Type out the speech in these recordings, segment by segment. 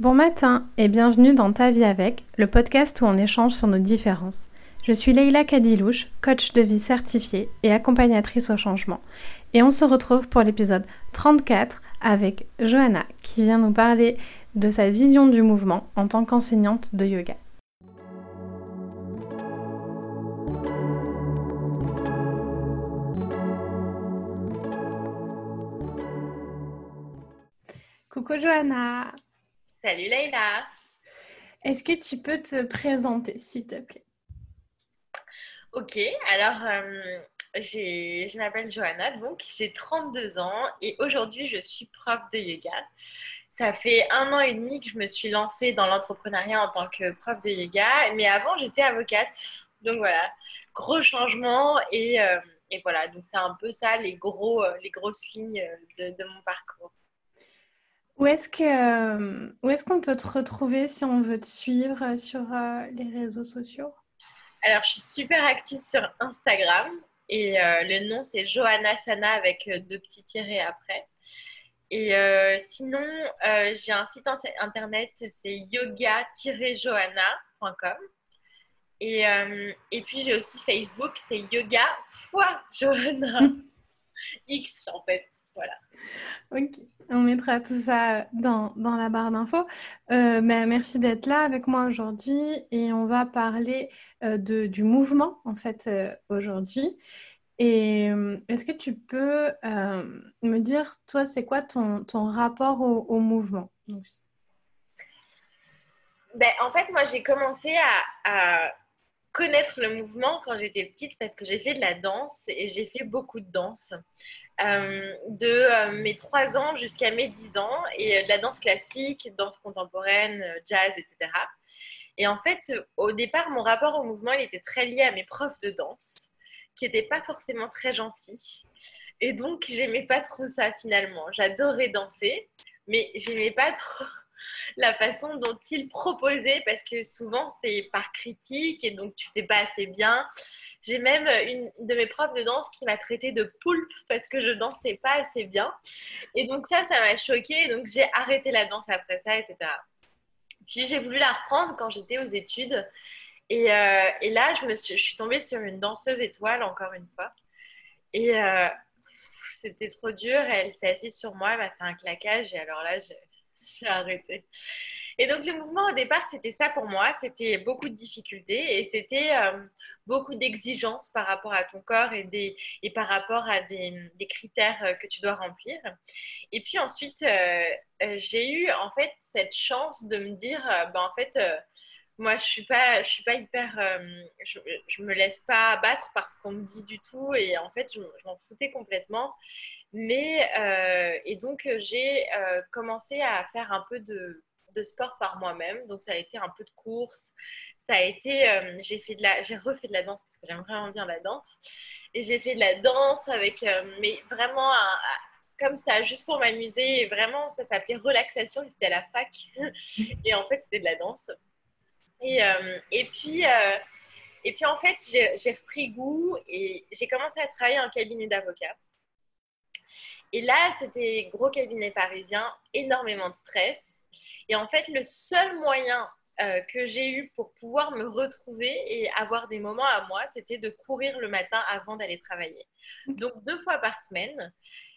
Bon matin et bienvenue dans Ta vie avec, le podcast où on échange sur nos différences. Je suis Leïla Kadilouche, coach de vie certifiée et accompagnatrice au changement. Et on se retrouve pour l'épisode 34 avec Johanna qui vient nous parler de sa vision du mouvement en tant qu'enseignante de yoga. Coucou Johanna Salut Leïla. Est-ce que tu peux te présenter, s'il te plaît? Ok, alors euh, je m'appelle Johanna, donc j'ai 32 ans et aujourd'hui je suis prof de yoga. Ça fait un an et demi que je me suis lancée dans l'entrepreneuriat en tant que prof de yoga, mais avant j'étais avocate. Donc voilà, gros changement et, euh, voilà, donc c'est un peu ça les, gros, euh, les grosses lignes de mon parcours. Où est-ce que, euh, où est-ce qu'on peut te retrouver si on veut te suivre sur euh, les réseaux sociaux? Alors, je suis super active sur Instagram et euh, le nom c'est Johanna Sana avec deux petits tirés après. Et sinon, j'ai un site internet, c'est yoga-johanna.com. Et, et puis j'ai aussi Facebook, c'est yoga fois Johanna. X en fait. Voilà. Ok, on mettra tout ça dans, dans la barre d'infos. Euh, merci d'être là avec moi aujourd'hui et on va parler euh, de, du mouvement en fait euh, aujourd'hui. Et euh, est-ce que tu peux me dire, toi, c'est quoi ton, ton rapport au, mouvement? Ben, En fait, moi, j'ai commencé à, à connaître le mouvement quand j'étais petite parce que j'ai fait de la danse et j'ai fait beaucoup de danse. Euh, de euh, mes 3 ans jusqu'à mes 10 ans et de la danse classique, danse contemporaine, euh, jazz, etc. Et en fait, au départ, mon rapport au mouvement, il était très lié à mes profs de danse, qui n'étaient pas forcément très gentils. Et donc, j'aimais pas trop ça finalement. J'adorais danser, mais j'aimais pas trop la façon dont ils proposaient, parce que souvent, c'est par critique et donc tu fais pas assez bien. J'ai même une de mes profs de danse qui m'a traité de poulpe parce que je dansais pas assez bien. Et donc ça, ça m'a choquée. Donc j'ai arrêté la danse après ça, etc. Puis j'ai voulu la reprendre quand j'étais aux études. Et, euh, et là, je, me suis, je suis tombée sur une danseuse étoile, encore une fois. Et euh, c'était trop dur. Elle s'est assise sur moi, elle m'a fait un claquage. Et alors là, j'ai arrêté. Et donc, le mouvement, au départ, c'était ça pour moi. C'était beaucoup de difficultés et c'était euh, beaucoup d'exigences par rapport à ton corps et, des, et par rapport à des, des, critères euh, que tu dois remplir. Et puis ensuite, euh, j'ai eu en fait cette chance de me dire, ben, en fait, moi, je suis pas, je suis pas hyper, je, me laisse pas abattre par ce qu'on me dit du tout et en fait, je m'en foutais complètement. Mais et donc j'ai commencé à faire un peu de de sport par moi-même. Donc, ça a été un peu de course. Ça a été, euh, j'ai fait de la, j'ai refait de la danse parce que j'aime vraiment bien la danse. Et j'ai fait de la danse avec, euh, mais vraiment comme ça, juste pour m'amuser. Et vraiment, ça s'appelait relaxation. C'était à la fac. et en fait, c'était de la danse. Et, euh, et puis, et puis en fait, j'ai repris goût et j'ai commencé à travailler en cabinet d'avocat. Et là, c'était gros cabinet parisien, énormément de stress. Et en fait, le seul moyen euh, que j'ai eu pour pouvoir me retrouver et avoir des moments à moi, c'était de courir le matin avant d'aller travailler. Donc, deux fois par semaine,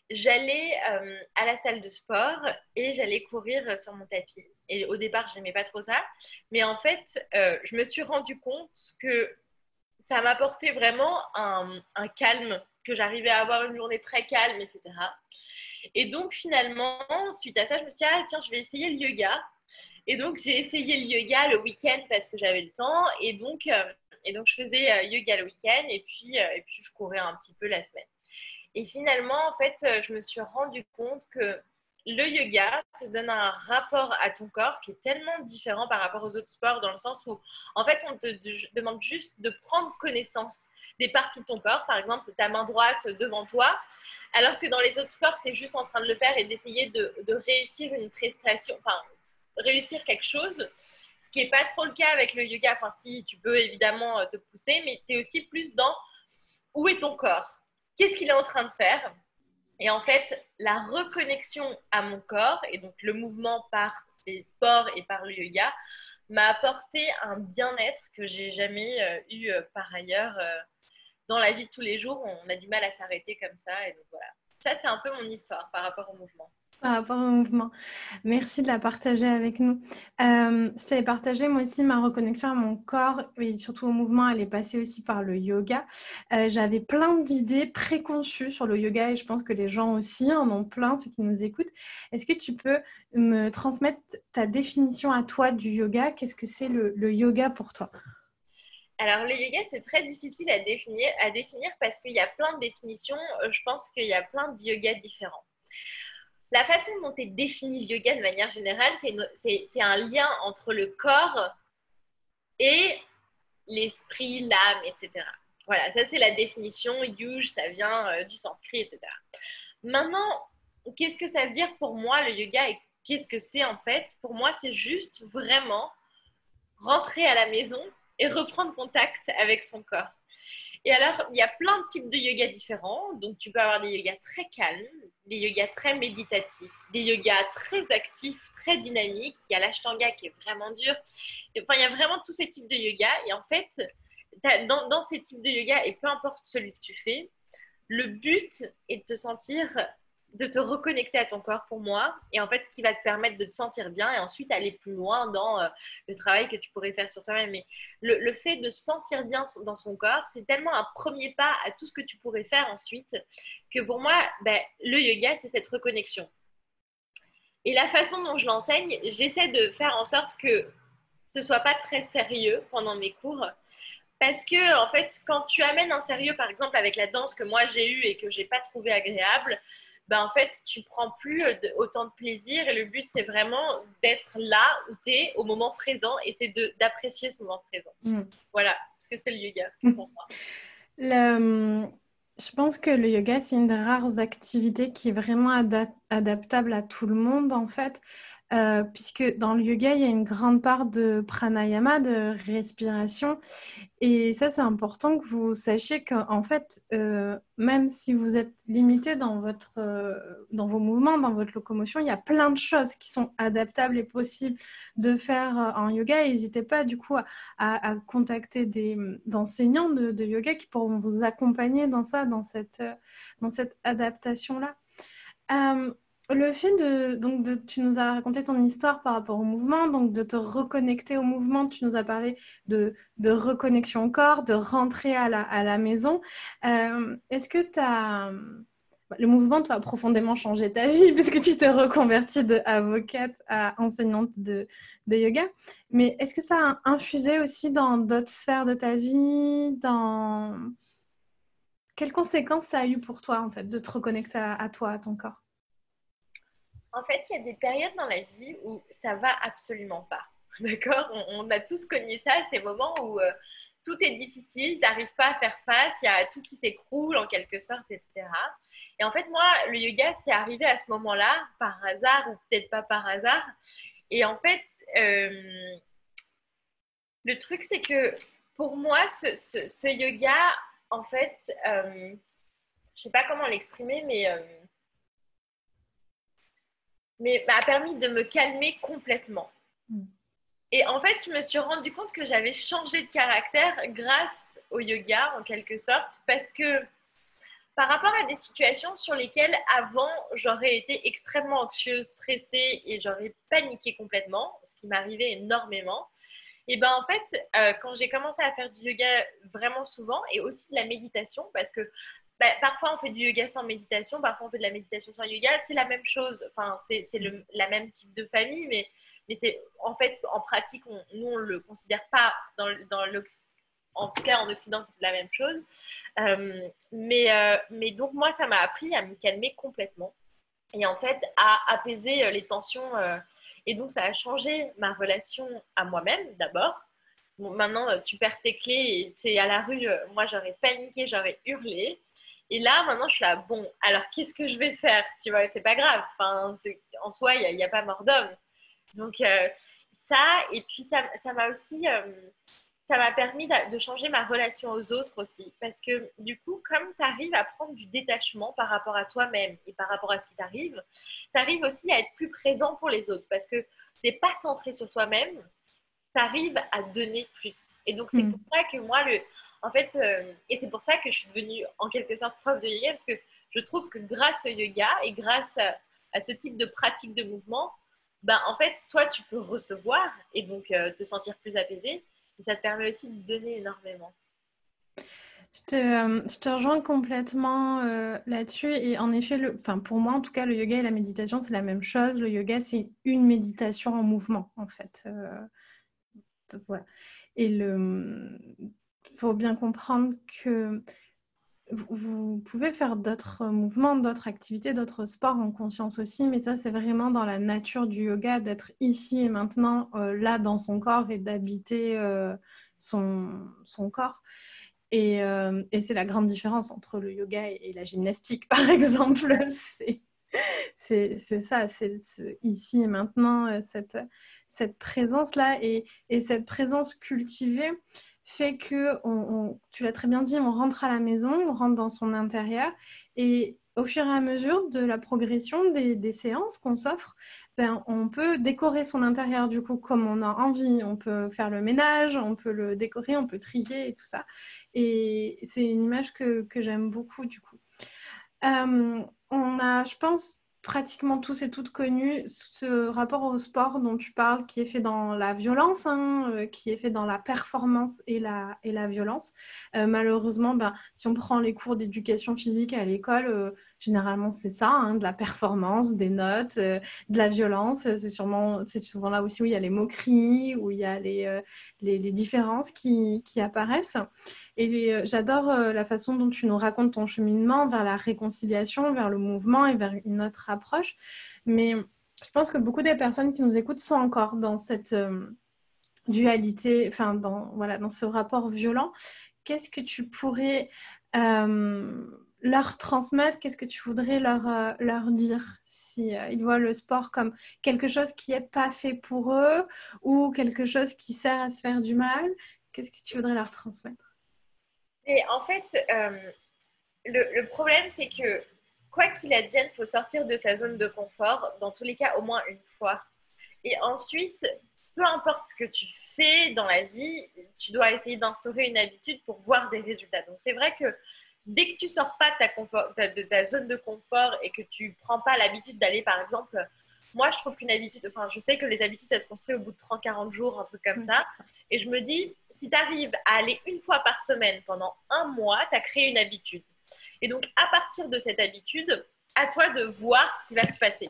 j'allais euh, à la salle de sport et j'allais courir sur mon tapis. Et au départ, j'aimais pas trop ça. Mais en fait, euh, je me suis rendu compte que ça m'apportait vraiment un, un calme, que j'arrivais à avoir une journée très calme, etc. Et donc, finalement, suite à ça, je me suis dit, ah, tiens, je vais essayer le yoga. Et donc, j'ai essayé le yoga le week-end parce que j'avais le temps. Et donc, euh, et donc je faisais euh, yoga le week-end et euh, et puis, je courais un petit peu la semaine. Et finalement, en fait, je me suis rendu compte que le yoga te donne un rapport à ton corps qui est tellement différent par rapport aux autres sports dans le sens où, en fait, on te demande juste de prendre connaissance des parties de ton corps, par exemple ta main droite devant toi, alors que dans les autres sports, tu es juste en train de le faire et d'essayer de, réussir une prestation, enfin, réussir quelque chose, ce qui n'est pas trop le cas avec le yoga. Enfin, si, tu peux évidemment euh, te pousser, mais tu es aussi plus dans où est ton corps? Qu'est-ce qu'il est en train de faire? Et en fait, la reconnexion à mon corps, et donc le mouvement par ces sports et par le yoga, m'a apporté un bien-être que j'ai jamais euh, eu euh, par ailleurs dans la vie de tous les jours. On a du mal à s'arrêter comme ça. Et donc voilà. Ça, c'est un peu mon histoire par rapport au mouvement par rapport au mouvement. Merci de la partager avec nous. Euh, je partagé moi aussi ma reconnexion à mon corps et surtout au mouvement. Elle est passée aussi par le yoga. Euh, j'avais plein d'idées préconçues sur le yoga et je pense que les gens aussi en ont plein, ceux qui nous écoutent. Est-ce que tu peux me transmettre ta définition à toi du yoga? Qu'est-ce que c'est le yoga pour toi? Alors, le yoga, c'est très difficile à définir, à définir parce qu'il y a plein de définitions. Euh, je pense qu'il y a plein de yogas différents. La façon dont est défini le yoga de manière générale, c'est un lien entre le corps et l'esprit, l'âme, etc. Voilà, ça c'est la définition. Yuj, ça vient euh, du sanskrit, etc. Maintenant, qu'est-ce que ça veut dire pour moi le yoga et qu'est-ce que c'est en fait? Pour moi, c'est juste vraiment rentrer à la maison et reprendre contact avec son corps. Et alors, il y a plein de types de yoga différents. Donc, tu peux avoir des yogas très calmes, des yogas très méditatifs, des yogas très actifs, très dynamiques. Il y a l'ashtanga qui est vraiment dur. Enfin, il y a vraiment tous ces types de yoga. Et en fait, dans, dans ces types de yoga, et peu importe celui que tu fais, le but est de te sentir de te reconnecter à ton corps pour moi et en fait ce qui va te permettre de te sentir bien et ensuite aller plus loin dans euh, le travail que tu pourrais faire sur toi-même. Mais le, fait de se sentir bien dans son corps, c'est tellement un premier pas à tout ce que tu pourrais faire ensuite que pour moi, ben, le yoga, c'est cette reconnexion. Et la façon dont je l'enseigne, j'essaie de faire en sorte que ce soit pas très sérieux pendant mes cours. Parce que, en fait, quand tu amènes un sérieux, par exemple, avec la danse que moi j'ai eue et que j'ai pas trouvé agréable, ben, en fait, tu prends plus euh, autant de plaisir. Et le but, c'est vraiment d'être là où tu es au moment présent et c'est d'apprécier ce moment présent. Mm. Voilà, parce que c'est le yoga pour moi. Le, je pense que le yoga, c'est une des rares activités qui est vraiment adaptable à tout le monde, en fait. Euh, puisque dans le yoga, il y a une grande part de pranayama, de respiration. Et ça, c'est important que vous sachiez qu'en fait, euh, même si vous êtes limité dans, votre, euh, dans vos mouvements, dans votre locomotion, il y a plein de choses qui sont adaptables et possibles de faire en yoga. N'hésitez pas du coup à, contacter des, enseignants de, de, yoga qui pourront vous accompagner dans ça, dans cette, dans cette adaptation-là le fait de, donc de, tu nous as raconté ton histoire par rapport au mouvement, donc de te reconnecter au mouvement, tu nous as parlé de, de reconnexion au corps, de rentrer à la, à la maison. Euh, est-ce que tu as... Le mouvement, tu as profondément changé ta vie puisque tu t'es reconvertie d'avocate à enseignante de, de yoga. Mais est-ce que ça a infusé aussi dans d'autres sphères de ta vie dans... Quelles conséquences ça a eu pour toi, en fait, de te reconnecter à toi, à ton corps? En fait, il y a des périodes dans la vie où ça va absolument pas. D'accord? On, a tous connu ça, ces moments où euh, tout est difficile, tu n'arrives pas à faire face, il y a tout qui s'écroule en quelque sorte, etc. Et en fait, moi, le yoga, c'est arrivé à ce moment-là, par hasard ou peut-être pas par hasard. Et en fait, euh, le truc, c'est que pour moi, ce, yoga, en fait, euh, je ne sais pas comment l'exprimer, mais mais m'a permis de me calmer complètement. Mm. Et en fait, je me suis rendu compte que j'avais changé de caractère grâce au yoga, en quelque sorte, parce que par rapport à des situations sur lesquelles avant j'aurais été extrêmement anxieuse, stressée et j'aurais paniqué complètement, ce qui m'arrivait énormément. Et ben en fait, euh, quand j'ai commencé à faire du yoga vraiment souvent et aussi de la méditation, parce que bah, parfois on fait du yoga sans méditation, parfois on fait de la méditation sans yoga. C'est la même chose, enfin, c'est la même type de famille, mais, mais c'est en fait, en pratique, on, nous, on ne le considère pas dans, dans en tout cas en Occident, la même chose. Euh, mais, euh, mais donc, moi, ça m'a appris à me calmer complètement et en fait à apaiser euh, les tensions. et donc, ça a changé ma relation à moi-même d'abord. maintenant, tu perds tes clés et tu es à la rue. moi, j'aurais paniqué, j'aurais hurlé. Et là, maintenant, je suis là, bon, alors qu'est-ce que je vais faire Tu vois, c'est pas grave. Enfin, en soi, il n'y a, pas mort d'homme. Donc, euh, ça, et puis ça m'a aussi, euh, ça m'a permis de changer ma relation aux autres aussi. Parce que du coup, comme tu arrives à prendre du détachement par rapport à toi-même et par rapport à ce qui t'arrive, tu arrives aussi à être plus présent pour les autres. Parce que c'est pas centré sur toi-même, tu arrives à donner plus. Et donc, c'est mm. pour ça que moi, le, en fait, euh, et c'est pour ça que je suis devenue en quelque sorte prof de yoga, parce que je trouve que grâce au yoga et grâce à, ce type de pratique de mouvement, ben, en fait, toi, tu peux recevoir et donc euh, te sentir plus apaisé et ça te permet aussi de donner énormément. Je te, euh, rejoins complètement là-dessus. Et en effet, le, pour moi, en tout cas, le yoga et la méditation, c'est la même chose. Le yoga, c'est une méditation en mouvement, en fait. Voilà. Et il faut bien comprendre que vous pouvez faire d'autres mouvements, d'autres activités, d'autres sports en conscience aussi, mais ça, c'est vraiment dans la nature du yoga d'être ici et maintenant, euh, là, dans son corps et d'habiter euh, son, son, corps. Et, euh, et c'est la grande différence entre le yoga et, la gymnastique, par exemple. C'est ça, c'est ici et maintenant, cette, cette présence-là et, et, cette présence cultivée fait que, tu l'as très bien dit, on rentre à la maison, on rentre dans son intérieur et au fur et à mesure de la progression des, séances qu'on s'offre, ben, on peut décorer son intérieur du coup comme on a envie. On peut faire le ménage, on peut le décorer, on peut trier et tout ça. Et c'est une image que, j'aime beaucoup du coup. Euh, on a, je pense, pratiquement tous et toutes connus ce rapport au sport dont tu parles, qui est fait dans la violence, hein, euh, qui est fait dans la performance et la, et la violence. Euh, malheureusement, ben, si on prend les cours d'éducation physique à l'école, généralement c'est ça, hein, de la performance, des notes, de la violence. C'est sûrement, c'est souvent là aussi où il y a les moqueries, où il y a les, les, les différences qui, qui apparaissent. Et euh, j'adore euh, la façon dont tu nous racontes ton cheminement vers la réconciliation, vers le mouvement et vers une autre approche. Mais je pense que beaucoup des personnes qui nous écoutent sont encore dans cette euh, dualité, enfin, dans, voilà, dans ce rapport violent. Qu'est-ce que tu pourrais leur transmettre Qu'est-ce que tu voudrais leur, leur dire? Si ils voient le sport comme quelque chose qui n'est pas fait pour eux ou quelque chose qui sert à se faire du mal Qu'est-ce que tu voudrais leur transmettre? Et en fait, euh, le, problème, c'est que quoi qu'il advienne, il faut sortir de sa zone de confort, dans tous les cas, au moins une fois. Et ensuite, peu importe ce que tu fais dans la vie, tu dois essayer d'instaurer une habitude pour voir des résultats. Donc, c'est vrai que dès que tu sors pas de ta zone de confort et que tu prends pas l'habitude d'aller, par exemple, moi, je trouve qu'une habitude, enfin, je sais que les habitudes, ça se construit au bout de 30-40 jours, un truc comme ça. Et je me dis, si tu arrives à aller une fois par semaine pendant un mois, tu as créé une habitude. Et donc, à partir de cette habitude, à toi de voir ce qui va se passer.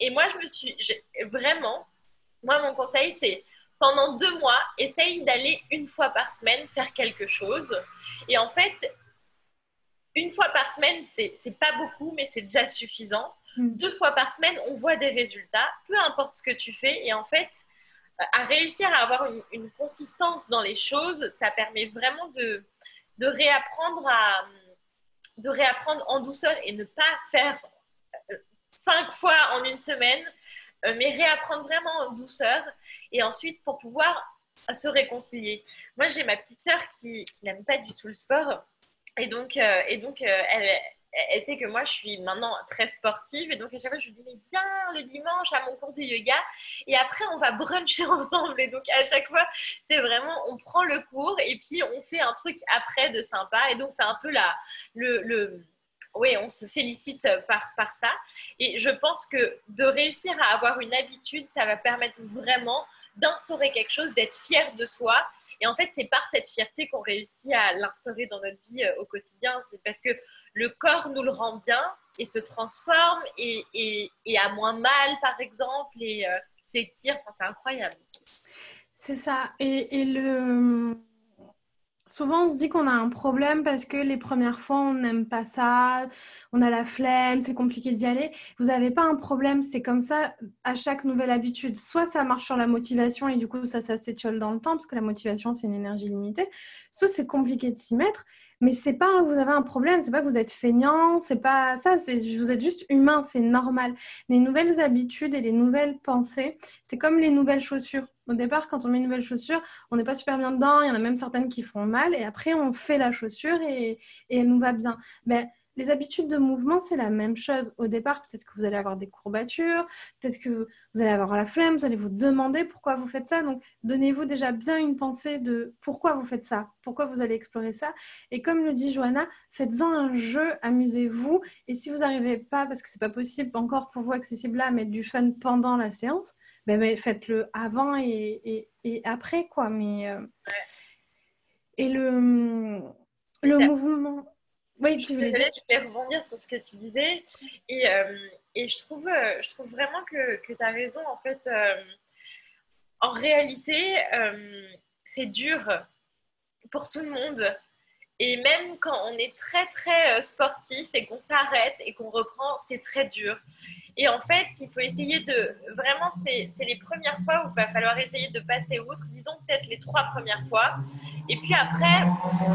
Et moi, je me suis vraiment, moi, mon conseil, c'est pendant deux mois, essaye d'aller une fois par semaine faire quelque chose. Et en fait, une fois par semaine, c'est pas beaucoup, mais c'est déjà suffisant. Mm. deux fois par semaine, on voit des résultats, peu importe ce que tu fais. Et en fait, à réussir à avoir une, consistance dans les choses, ça permet vraiment de, de, réapprendre à, de réapprendre en douceur et ne pas faire euh, cinq fois en une semaine, euh, mais réapprendre vraiment en douceur. Et ensuite, pour pouvoir se réconcilier. Moi, j'ai ma petite sœur qui, qui n'aime pas du tout le sport. Et donc, et donc elle, sait que moi, je suis maintenant très sportive. Et donc, à chaque fois, je lui dis, mais viens le dimanche à mon cours de yoga. Et après, on va bruncher ensemble. Et donc, à chaque fois, c'est vraiment, on prend le cours et puis on fait un truc après de sympa. Et donc, c'est un peu la, le oui, on se félicite par, par ça. Et je pense que de réussir à avoir une habitude, ça va permettre vraiment d'instaurer quelque chose, d'être fier de soi. Et en fait, c'est par cette fierté qu'on réussit à l'instaurer dans notre vie euh, au quotidien. C'est parce que le corps nous le rend bien et se transforme et, a moins mal, par exemple, et euh, s'étire. Enfin, c'est incroyable. C'est ça. Et le Souvent, on se dit qu'on a un problème parce que les premières fois, on n'aime pas ça, on a la flemme, c'est compliqué d'y aller. Vous n'avez pas un problème, c'est comme ça à chaque nouvelle habitude. Soit ça marche sur la motivation et du coup, ça, ça s'étiole dans le temps parce que la motivation, c'est une énergie limitée. Soit c'est compliqué de s'y mettre, Mais c'est pas que vous avez un problème, c'est pas que vous êtes feignant, c'est pas ça, vous êtes juste humain, c'est normal. Les nouvelles habitudes et les nouvelles pensées, c'est comme les nouvelles chaussures. Au départ, quand on met une nouvelle chaussure, on n'est pas super bien dedans, il y en a même certaines qui font mal, et après on fait la chaussure et, elle nous va bien. Mais les habitudes de mouvement, c'est la même chose. Au départ, peut-être que vous allez avoir des courbatures, peut-être que vous allez avoir la flemme, vous allez vous demander pourquoi vous faites ça. Donc, donnez-vous déjà bien une pensée de pourquoi vous faites ça, pourquoi vous allez explorer ça. Et comme le dit Johanna, faites-en un jeu, amusez-vous. Et si vous n'arrivez pas, parce que c'est pas possible encore pour vous accessible là, à mettre du fun pendant la séance, ben, faites-le avant et, après, quoi. Mais, euh, Et le, le mouvement oui, tu voulais dire. Je voulais rebondir sur ce que tu disais. Et, euh, et je, trouve, euh, je trouve vraiment que, que tu as raison. En fait, euh, en réalité, c'est dur pour tout le monde. Et même quand on est très, très sportif et qu'on s'arrête et qu'on reprend, c'est très dur. Et en fait, il faut essayer de... Vraiment, c'est les premières fois où il va falloir essayer de passer outre. Disons peut-être les trois premières fois. Et puis après,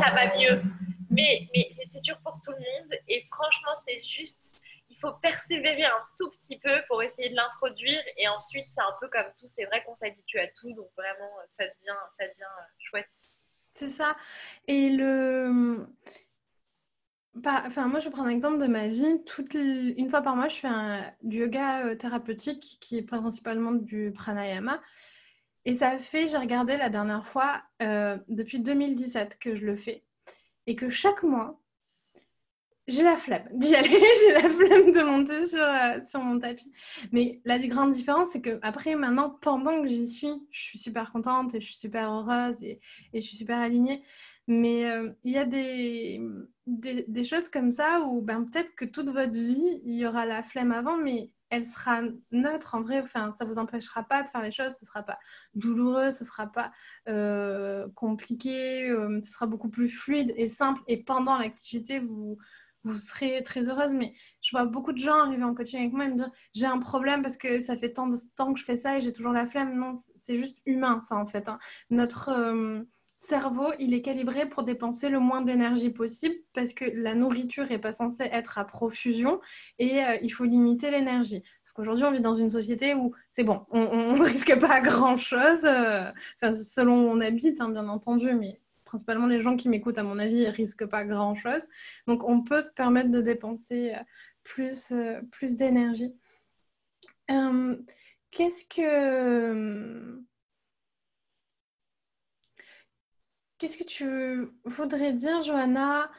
ça va mieux. Mais, mais c'est dur pour tout le monde. Et franchement, c'est juste, il faut persévérer un tout petit peu pour essayer de l'introduire. Et ensuite, c'est un peu comme tout. C'est vrai qu'on s'habitue à tout. Donc vraiment, ça devient, ça devient euh, chouette. C'est ça. Et le. Bah, enfin, moi, je prends un exemple de ma vie. Une fois par mois, je fais un... du yoga euh, thérapeutique qui est principalement du pranayama. Et ça fait, j'ai regardé la dernière fois, euh, depuis 2017 que je le fais et que chaque mois, j'ai la flemme d'y aller, j'ai la flemme de monter sur, euh, sur mon tapis. Mais la grande différence, c'est que après, maintenant, pendant que j'y suis, je suis super contente et je suis super heureuse et, je suis super alignée. Mais euh, il y a des, des, choses comme ça où ben, peut-être que toute votre vie, il y aura la flemme avant, mais elle sera neutre en vrai. Enfin, ça vous empêchera pas de faire les choses. Ce sera pas douloureux, ce sera pas euh, compliqué. Ce sera beaucoup plus fluide et simple. Et pendant l'activité, vous vous serez très heureuse. Mais je vois beaucoup de gens arriver en coaching avec moi et me dire j'ai un problème parce que ça fait tant de temps que je fais ça et j'ai toujours la flemme. Non, c'est juste humain ça en fait. Hein. Notre euh, cerveau, il est calibré pour dépenser le moins d'énergie possible parce que la nourriture n'est pas censée être à profusion et euh, il faut limiter l'énergie. Parce qu'aujourd'hui, on vit dans une société où c'est bon, on ne risque pas grand-chose, euh, selon où on habite, hein, bien entendu, mais principalement les gens qui m'écoutent, à mon avis, risquent pas grand-chose. Donc, on peut se permettre de dépenser euh, plus, plus d'énergie. Qu'est-ce que Qu'est-ce que tu voudrais dire, Johanna,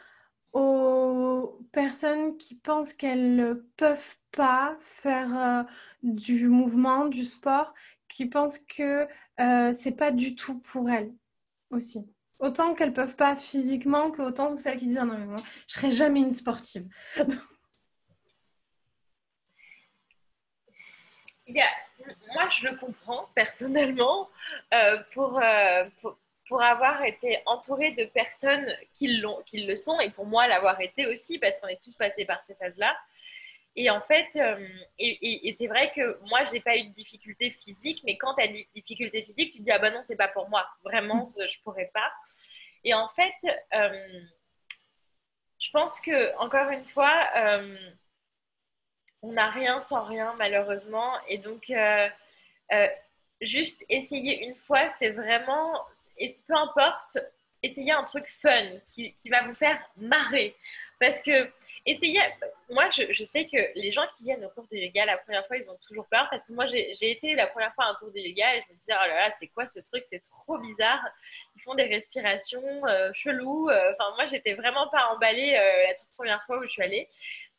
aux personnes qui pensent qu'elles ne peuvent pas faire euh, du mouvement, du sport, qui pensent que euh, c'est pas du tout pour elles aussi? Autant qu'elles peuvent pas physiquement, que autant que celles qui disent ah non mais moi je serai jamais une sportive. Moi je le comprends personnellement euh, pour, pour pour avoir été entourée de personnes qui, qui le sont, et pour moi l'avoir été aussi, parce qu'on est tous passés par ces phases-là. Et en fait, euh, et, c'est vrai que moi, j'ai pas eu de difficultés physiques, mais quand tu as des difficultés physiques, tu te dis ah ben non, c'est pas pour moi, vraiment, je pourrais pas. Et en fait, euh, je pense que encore une fois, euh, on n'a rien sans rien malheureusement, et donc juste essayer une fois, c'est vraiment, et peu importe, essayez un truc fun qui, va vous faire marrer. Parce que, essayez, moi je, je, sais que les gens qui viennent au cours de yoga la première fois, ils ont toujours peur. Parce que moi j'ai été la première fois à un cours de yoga et je me disais, oh là là, c'est quoi ce truc? C'est trop bizarre. Ils font des respirations euh, cheloues. Euh, enfin, moi j'étais vraiment pas emballée euh, la toute première fois où je suis allée.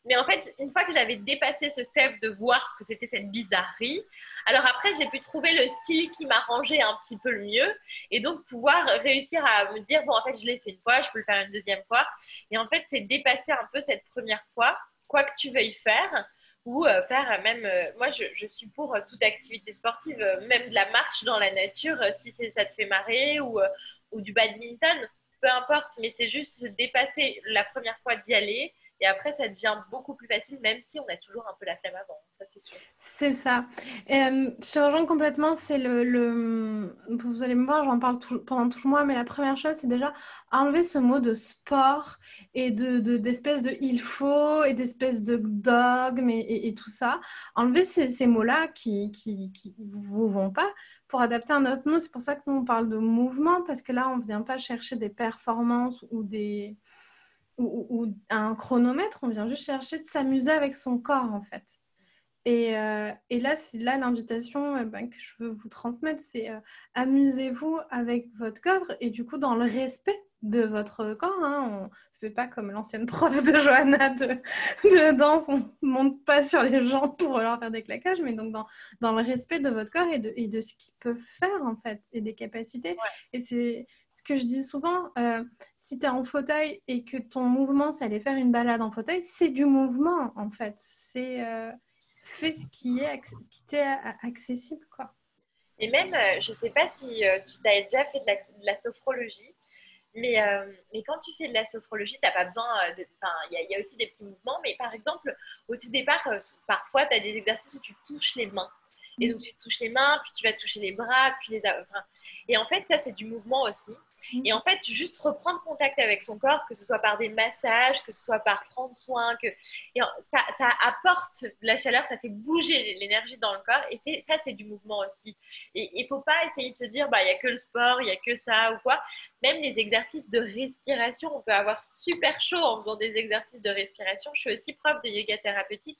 Mais en fait, une fois que j'avais dépassé ce step de voir ce que c'était cette bizarrerie, alors après, j'ai pu trouver le style qui m'arrangeait un petit peu le mieux et donc pouvoir réussir à me dire, bon, en fait, je l'ai fait une fois, je peux le faire une deuxième fois. Et en fait, c'est dépasser un peu cette première fois, quoi que tu veuilles faire ou euh, faire même, euh, moi je, suis pour toute activité sportive, euh, même de la marche dans la nature, si ça te fait marrer, ou, ou du badminton, peu importe, mais c'est juste dépasser la première fois d'y aller Et après, ça devient beaucoup plus facile, même si on a toujours un peu la flemme avant. Ça, c'est sûr. C'est ça. Euh, complètement. C'est le, Vous allez me voir, j'en parle pendant tout le mois, mais la première chose, c'est déjà enlever ce mot de sport et de, d'espèce de, il faut et d'espèce de dogme et, tout ça. Enlever ces, mots-là qui, qui, qui vous vont pas pour adapter un autre mot. C'est pour ça que nous, on parle de mouvement, parce que là, on ne vient pas chercher des performances ou des ou, un chronomètre, on vient juste chercher de s'amuser avec son corps en fait. Et, euh, et là, là l'invitation euh, ben, que je veux vous transmettre, c'est euh, amusez-vous avec votre corps et du coup dans le respect de votre corps. Hein. On ne fait pas comme l'ancienne prof de Johanna de, danse, on ne monte pas sur les gens pour leur faire des claquages, mais donc dans, dans le respect de votre corps et de, et de ce qu'ils peuvent faire en fait et des capacités. Et c'est ce que je dis souvent, euh, si tu es en fauteuil et que ton mouvement, c'est aller faire une balade en fauteuil, c'est du mouvement en fait. C'est euh, fais ce qui est qui t'est accessible quoi. Et même, euh, je ne sais pas si tu as déjà fait de la, sophrologie, mais, mais, quand tu fais de la sophrologie, tu n'as pas besoin. Enfin, il y, a aussi des petits mouvements, mais par exemple, au tout départ, parfois, tu as des exercices où tu touches les mains. Et donc, tu touches les mains, puis tu vas toucher les bras, puis les. Enfin, et en fait, ça, c'est du mouvement aussi. Et en fait, juste reprendre contact avec son corps, que ce soit par des massages, que ce soit par prendre soin, que ça, ça, apporte la chaleur, ça fait bouger l'énergie dans le corps. Et ça, c'est du mouvement aussi. Et il ne faut pas essayer de se dire, bah, il n'y a que le sport, il n'y a que ça ou quoi. Même les exercices de respiration, on peut avoir super chaud en faisant des exercices de respiration. Je suis aussi prof de yoga thérapeutique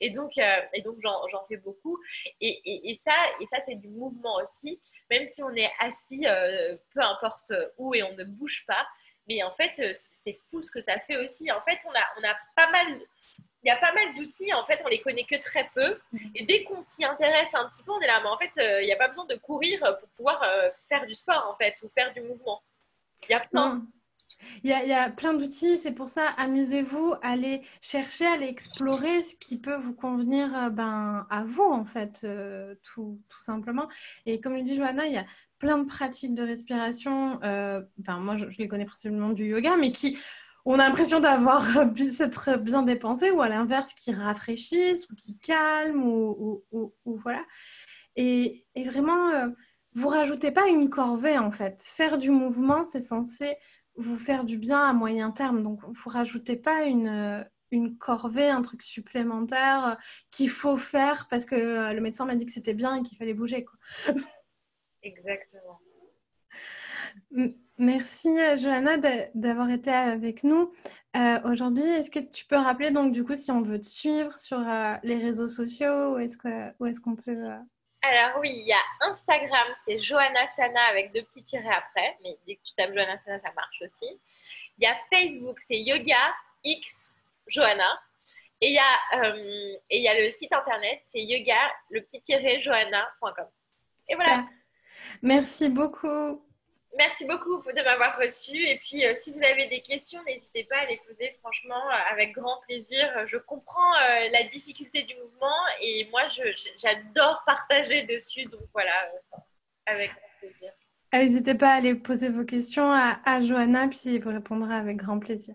et donc, euh, donc j'en fais beaucoup. Et, et, ça, et ça c'est du mouvement aussi, même si on est assis, euh, peu importe où et on ne bouge pas. Mais en fait, euh, c'est fou ce que ça fait aussi. En fait, on a, on a pas mal il y a pas mal d'outils, en fait, on les connaît que très peu. Et dès qu'on s'y intéresse un petit peu, on est là, mais en fait, euh, il n'y a pas besoin de courir pour pouvoir euh, faire du sport, en fait, ou faire du mouvement. Il y a plein. Il y, a, plein d'outils, c'est pour ça, amusez-vous, allez chercher, allez explorer ce qui peut vous convenir ben, à vous, en fait, tout, tout, simplement. Et comme le dit Johanna, il y a plein de pratiques de respiration. Euh, moi, je, les connais principalement du yoga, mais qui on a l'impression d'avoir s'être bien dépensé, ou à l'inverse, qui rafraîchissent ou qui calment, ou, voilà. Et, vraiment, euh, vous rajoutez pas une corvée en fait. Faire du mouvement, c'est censé vous faire du bien à moyen terme. Donc, vous rajoutez pas une, une corvée, un truc supplémentaire qu'il faut faire parce que le médecin m'a dit que c'était bien et qu'il fallait bouger. Quoi. Exactement. Merci euh, Johanna d'avoir été avec nous euh, aujourd'hui. Est-ce que tu peux rappeler donc du coup si on veut te suivre sur euh, les réseaux sociaux où est-ce qu'on est qu'on peut Alors oui, il y a Instagram, c'est Johanna Sana avec deux petits tirets après, mais dès que tu tapes Johanna Sana, ça marche aussi. Il y a Facebook, c'est Yoga X Johanna. Et il y a, et il y a le site internet, c'est yoga le petit tiré johanna.com. Et voilà. Merci beaucoup. Merci beaucoup de m'avoir reçu. Et puis, euh, si vous avez des questions, n'hésitez pas à les poser. Franchement, euh, avec grand plaisir. Je comprends euh, la difficulté du mouvement et moi, j'adore partager dessus. Donc voilà, avec grand plaisir. N'hésitez pas à aller poser vos questions à, à Johanna, puis il vous répondra avec grand plaisir.